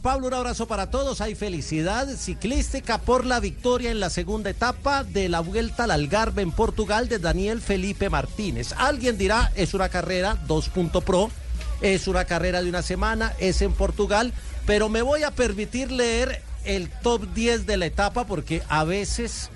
Pablo, un abrazo para todos. Hay felicidad ciclística por la victoria en la segunda etapa de la Vuelta al Algarve en Portugal de Daniel Felipe Martínez. Alguien dirá, es una carrera 2.pro, es una carrera de una semana, es en Portugal, pero me voy a permitir leer el top 10 de la etapa porque a veces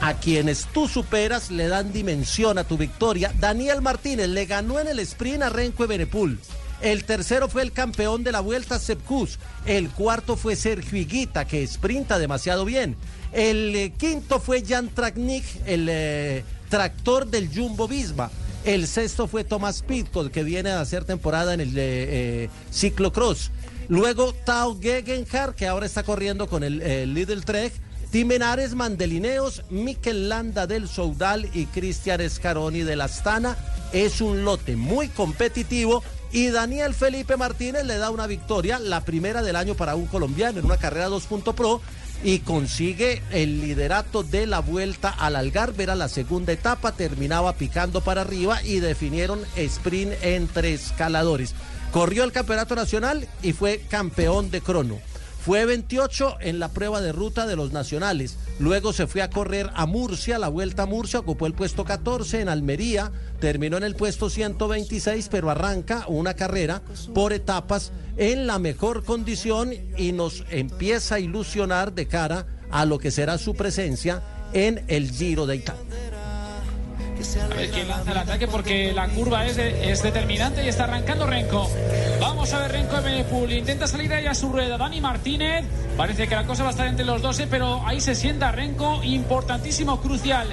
a quienes tú superas le dan dimensión a tu victoria. Daniel Martínez le ganó en el sprint a Renko Ebenepul. El tercero fue el campeón de la vuelta Sepkus. El cuarto fue Sergio Higuita, que sprinta demasiado bien. El eh, quinto fue Jan Traknik, el eh, tractor del Jumbo Visma. El sexto fue Thomas Pitcock, que viene a hacer temporada en el eh, ciclocross. Luego Tao Gegenhardt, que ahora está corriendo con el, el Trek. Timenares Mandelineos, Mikel Landa del Soudal y Cristian Scaroni de la Astana. Es un lote muy competitivo y Daniel Felipe Martínez le da una victoria, la primera del año para un colombiano en una carrera 2.pro y consigue el liderato de la vuelta al Algarve. Era la segunda etapa, terminaba picando para arriba y definieron sprint entre escaladores. Corrió el campeonato nacional y fue campeón de crono. Fue 28 en la prueba de ruta de los nacionales. Luego se fue a correr a Murcia, la vuelta a Murcia, ocupó el puesto 14 en Almería, terminó en el puesto 126, pero arranca una carrera por etapas en la mejor condición y nos empieza a ilusionar de cara a lo que será su presencia en el Giro de Italia. A ver quién lanza el ataque porque la curva es, de- es determinante y está arrancando Renko. Vamos a ver Renko de Benepul. Intenta salir ahí a su rueda. Dani Martínez. Parece que la cosa va a estar entre los dos, eh, pero ahí se sienta Renko. Importantísimo, crucial.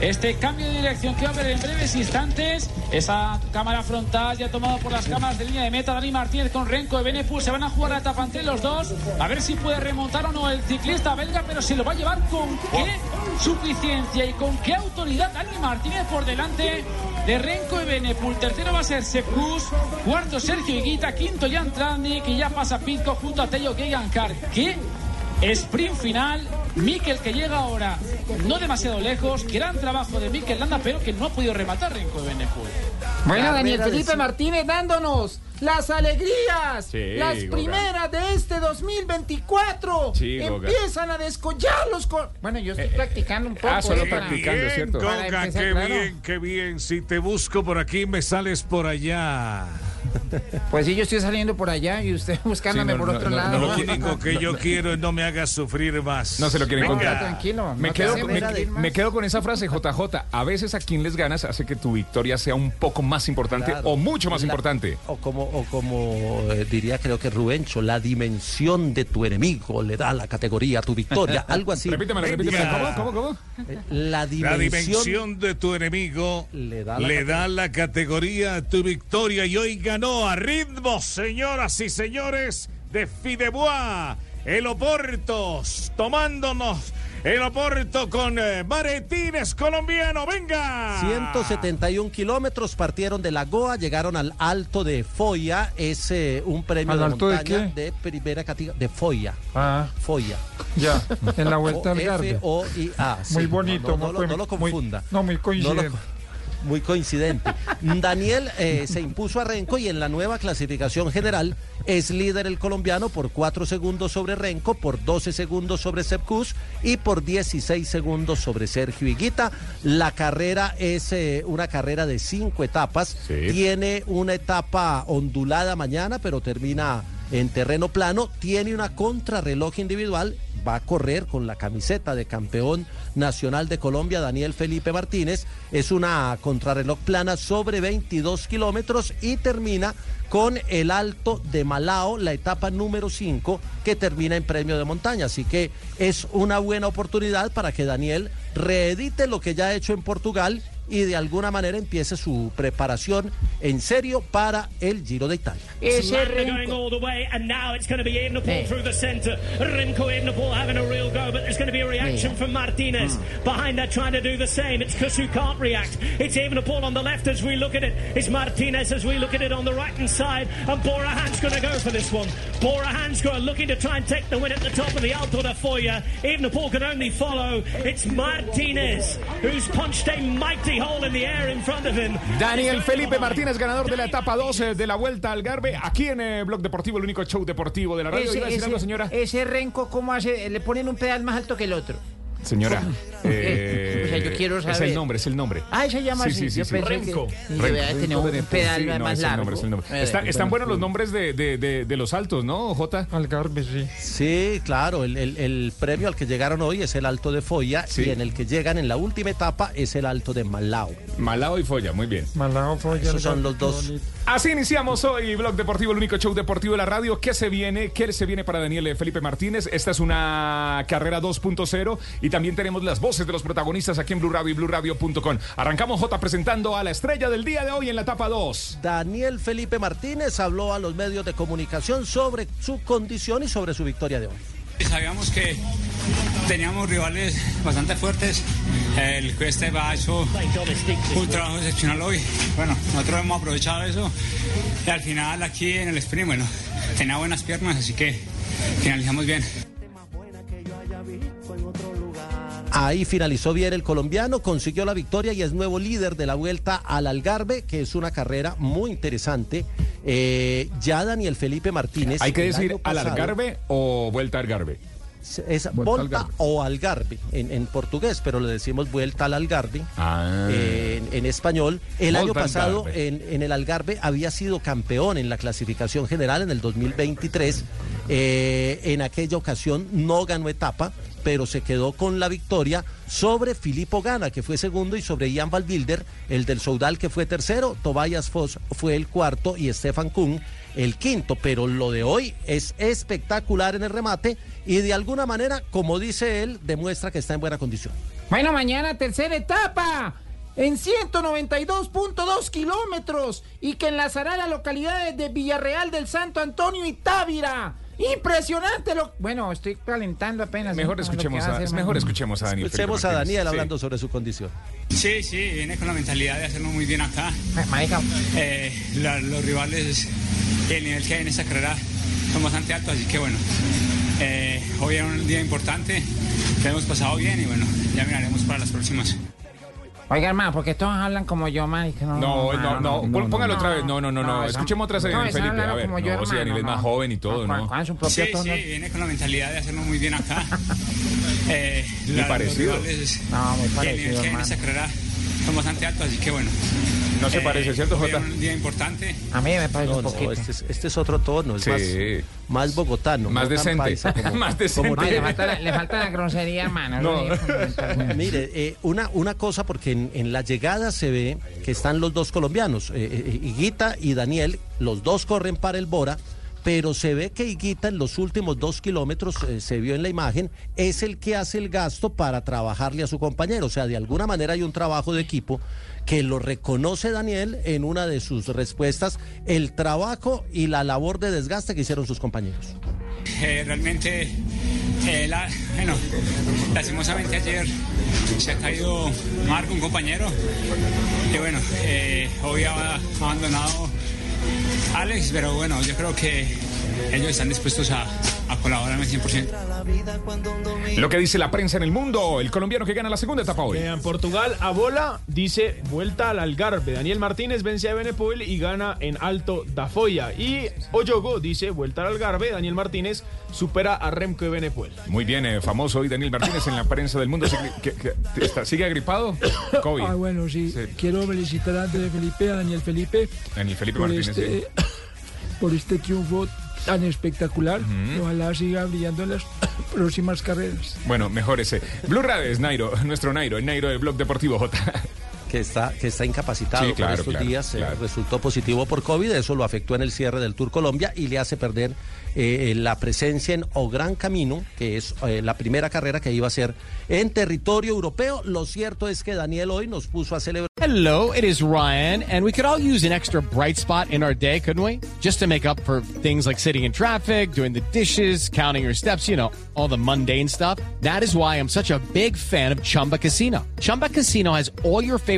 Este cambio de dirección que va a haber en breves instantes. Esa cámara frontal ya tomada por las cámaras de línea de meta. Dani Martínez con Renko de Benepul. Se van a jugar la etapa los dos. A ver si puede remontar o no el ciclista belga, pero se lo va a llevar con qué suficiencia y con qué autoridad. Dani Martínez por delante de Renko y Benepul. Tercero va a ser Sepkus. Cuarto Sergio Higuita. Quinto Jan Tratnik. Y ya pasa Pitco junto a Tello Gegankar. ¿Qué? Sprint final. Mikel que llega ahora no demasiado lejos. Gran trabajo de Mikel Landa, pero que no ha podido rematar Renko de. Bueno, Daniel Felipe Martínez dándonos las alegrías, Sí, las Goga. primeras de este 2024. Sí, Goga. Empiezan a descollar los co- Bueno, yo estoy practicando un poco. ah, solo eh, para- practicando, ¿cierto? Para Goga, empezar, qué claro. bien, qué bien. Si te busco por aquí, me sales por allá. Pues sí, yo estoy saliendo por allá y usted buscándome Sí, no, por no, otro no, lado. no Lo único que yo quiero es no me hagas sufrir más. No se lo quiere No, encontrar. tranquilo. Me quedo, me, quedo con esa frase, JJ. A veces a quien les ganas hace que tu victoria sea un poco más importante Claro. o mucho más La- importante. O como, o como eh, diría creo que Rubencho, la dimensión de tu enemigo le da la categoría a tu victoria, algo así. Repítemelo, repítemelo. Venga. ¿Cómo, cómo, cómo? Eh, La La dimensión, dimensión de tu enemigo Le da la le da la categoría a tu victoria y hoy ganó a ritmo, señoras y señores, de Fidebois, el Oportos, tomándonos el Oporto con eh, Maretines colombiano, venga. 171 kilómetros partieron de Lagoa, llegaron al alto de Foya, es eh, un premio ¿Al de alto de montaña qué? de, primera categoría, de Foya, Ah, Foya. ya, en la vuelta al Garde. F-O-I-A. sí. Muy bonito. No, no, no, muy- lo- no lo muy- confunda. no, muy No lo coincidente. co- muy coincidente. Daniel eh, se impuso a Renco y en la nueva clasificación general es líder el colombiano por 4 segundos sobre Renco, por 12 segundos sobre Sepkus y por 16 segundos sobre Sergio Higuita. La carrera es eh, una carrera de cinco etapas. Sí. Tiene una etapa ondulada mañana, pero termina en terreno plano. Tiene una contrarreloj individual. Va a correr con la camiseta de campeón nacional de Colombia, Daniel Felipe Martínez. Es una contrarreloj plana sobre 22 kilómetros y termina con el Alto de Malao, la etapa número 5, que termina en premio de montaña. Así que es una buena oportunidad para que Daniel reedite lo que ya ha hecho en Portugal y de alguna manera empiece su preparación en serio para el Giro de Italia. Ese going Renko. all the way, and now it's going to be Evenepoel Hey. through the centre. Remco Evenepoel having a real go, but there's going to be a reaction Hey. from Martinez. Behind that, trying to do the same. It's Kuss who can't react. It's Evenepoel on the left as we look at it. It's Martinez as we look at it on the right hand side. And Borahan's going to go for this one. Borahan's going looking to try and take the win at the top of the Alto da Foya. Evenepoel can only follow. It's Martinez who's punched a mighty Daniel Felipe Martínez, ganador de la etapa 12 de la Vuelta al Garbe, aquí en eh, Blog Deportivo, el único show deportivo de la radio. Ese, ¿Iba a decir ese- algo, señora? ese Renko, ¿cómo hace? Le ponen un pedal más alto que el otro. Señora, eh, sea, yo quiero es saber. el nombre, es el nombre. Ah, se llama Sí, así. sí, sí, Yo sí. pensé Renko. que debe tener un Sí, pedal no, más es el largo. nombre, es el nombre. Eh, Está- están buenos los nombres de, de- de- de los altos, ¿no, Jota? Algarve, sí. Sí, claro, el, el- el premio al que llegaron hoy es el Alto de Foya Sí. y en el que llegan en la última etapa es el Alto de Malao. Malao y Folla, muy bien. Malao fue Esos son los dos. Así iniciamos hoy Blog Deportivo, el único show deportivo de la radio. ¿Qué se viene? ¿Qué se viene para Daniel Felipe Martínez? Esta es una carrera 2.0 y también tenemos las voces de los protagonistas aquí en Blue Radio y BlueRadio.com. Arrancamos J presentando a la estrella del día de hoy en la etapa 2. Daniel Felipe Martínez habló a los medios de comunicación sobre su condición y sobre su victoria de hoy. Sabíamos que teníamos rivales bastante fuertes. El Cueste ha hecho un trabajo excepcional hoy. Bueno, nosotros hemos aprovechado eso. Y al final aquí en el sprint, bueno, tenía buenas piernas, así que finalizamos bien. Ahí finalizó bien el colombiano, consiguió la victoria y es nuevo líder de la vuelta al Algarve, que es una carrera muy interesante. Eh, ya Daniel Felipe Martínez. Hay que decir al Algarve o Vuelta al Garbe. Es Volta o Algarve en, en portugués, pero le decimos vuelta al Algarve Ah. en, en español. El Volta año pasado Algarve. en, en el Algarve había sido campeón en la clasificación general en el 2023. Eh, en aquella ocasión no ganó etapa, pero se quedó con la victoria sobre Filippo Gana, que fue segundo, y sobre Ian Valbilder, el del Soudal, que fue tercero. Tobias Foss fue el cuarto y Stefan Kuhn el quinto. Pero lo de hoy es espectacular en el remate y de alguna manera, como dice él, demuestra que está en buena condición. Bueno, mañana tercera etapa. En 192.2 kilómetros y que enlazará las localidades de Villarreal del Santo Antonio y Távira. Impresionante lo. Bueno, estoy calentando apenas. Mejor escuchemos a a, hacer es mejor escuchemos a Daniel. Escuchemos a. Daniel Sí. hablando sobre su condición. Sí, sí, viene con la mentalidad de hacerlo muy bien acá. Eh, la- los rivales y el nivel que hay en esta carrera son bastante altos, así que bueno, eh, hoy era un día importante, lo hemos pasado bien y bueno, ya miraremos para las próximas. Oiga, hermano, porque todos hablan como yo, marica. No, No, no, mano, no, póngalo otra vez. No, no, no, no. Escuchemos otra vez a no, Daniel esa Felipe. A ver, como no, yo, si Daniel es no. más joven y todo, ¿Cuál- ¿no? su propio Sí, tono? sí, viene con la mentalidad de hacerlo muy bien acá. Eh, Muy parecido. rivales No, muy parecido, hermano. Son bastante altos, así que bueno. No se eh, parece, ¿cierto, hoy Jota? un día importante. A mí me parece No, un no, poquito. este es, este es otro tono, es Sí. más, más bogotano. Más no decente. paisa como- Más como decente. Ay, le, falta la, le falta la grosería, hermano. Mire, eh, una, una cosa, porque en, en la llegada se ve que están los dos colombianos, eh, eh, Higuita y Daniel, los dos corren para el Bora, pero se ve que Higuita en los últimos dos kilómetros, eh, se vio en la imagen, es el que hace el gasto para trabajarle a su compañero. O sea, de alguna manera hay un trabajo de equipo que lo reconoce Daniel en una de sus respuestas, el trabajo y la labor de desgaste que hicieron sus compañeros. Eh, realmente, eh, bueno, lastimosamente ayer se ha caído Marco, un compañero, y bueno, hoy ha abandonado Alex, pero bueno, yo creo que ellos están dispuestos a, a colaborarme 100%. Lo que dice la prensa en el mundo, el colombiano que gana la segunda etapa hoy. En Portugal, Abola dice vuelta al Algarve. Daniel Martínez vence a Benepoel y gana en Alto da Foya. Y Oyogo dice vuelta al Algarve. Daniel Martínez supera a Remco de Benepoel. Muy bien, eh, famoso hoy Daniel Martínez en la prensa del mundo. ¿Sigue, que- que- está- ¿sigue agripado? COVID. Ah, bueno, sí. Quiero felicitar de Felipe, a Daniel Felipe, Daniel Felipe por Martínez. este, sí. por este triunfo tan espectacular. Ojalá siga brillando en las próximas carreras. Bueno, mejor ese. Blue Radio es Nairo, nuestro Nairo, el Nairo de Blog Deportivo J. que está, que está incapacitado Sí, claro, por estos claro, días, eh, claro. resultó positivo por COVID, eso lo afectó en el cierre del Tour Colombia y le hace perder eh, la presencia en O Gran Camino, que es eh, la primera carrera que iba a ser en territorio europeo. Lo cierto es que Daniel hoy nos puso a celebrar. Hello, it is Ryan, and we could all use an extra bright spot in our day, couldn't we? Just to make up for things like sitting in traffic, doing the dishes, counting your steps, you know, all the mundane stuff. That is why I'm such a big fan of Chumba Casino. Chumba Casino has all your favorite